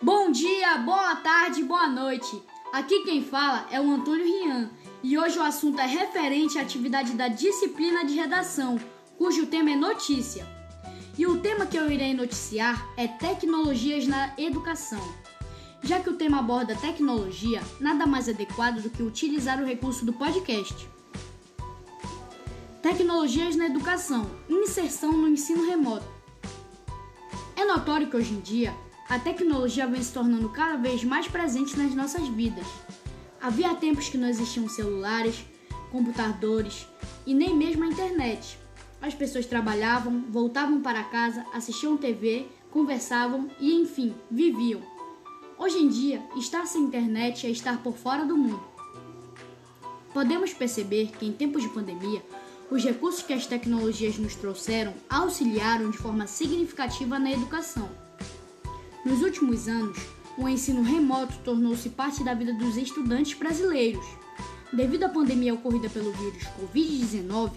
Bom dia, boa tarde, boa noite. Aqui quem fala é o Antônio Rian e hoje o assunto é referente à atividade da disciplina de redação, cujo tema é notícia. E o tema que eu irei noticiar é tecnologias na educação. Já que o tema aborda tecnologia, nada mais adequado do que utilizar o recurso do podcast. Tecnologias na educação, inserção no ensino remoto. É notório que hoje em dia a tecnologia vem se tornando cada vez mais presente nas nossas vidas. Havia tempos que não existiam celulares, computadores e nem mesmo a internet. As pessoas trabalhavam, voltavam para casa, assistiam TV, conversavam e, enfim, viviam. Hoje em dia, estar sem internet é estar por fora do mundo. Podemos perceber que, em tempos de pandemia, os recursos que as tecnologias nos trouxeram auxiliaram de forma significativa na educação. Nos últimos anos, o ensino remoto tornou-se parte da vida dos estudantes brasileiros. Devido à pandemia ocorrida pelo vírus Covid-19,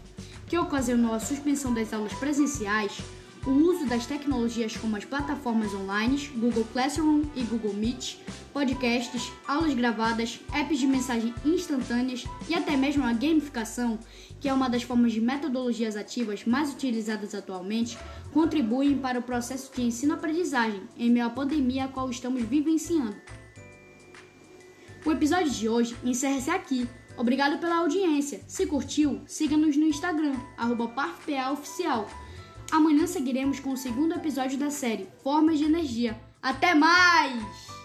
que ocasionou a suspensão das aulas presenciais, o uso das tecnologias como as plataformas online, Google Classroom e Google Meet, podcasts, aulas gravadas, apps de mensagem instantâneas e até mesmo a gamificação, que é uma das formas de metodologias ativas mais utilizadas atualmente, contribuem para o processo de ensino-aprendizagem em meio à pandemia a qual estamos vivenciando. O episódio de hoje encerra-se aqui. Obrigado pela audiência. Se curtiu, siga-nos no Instagram, parfpaoficial. Amanhã seguiremos com o segundo episódio da série Formas de Energia. Até mais!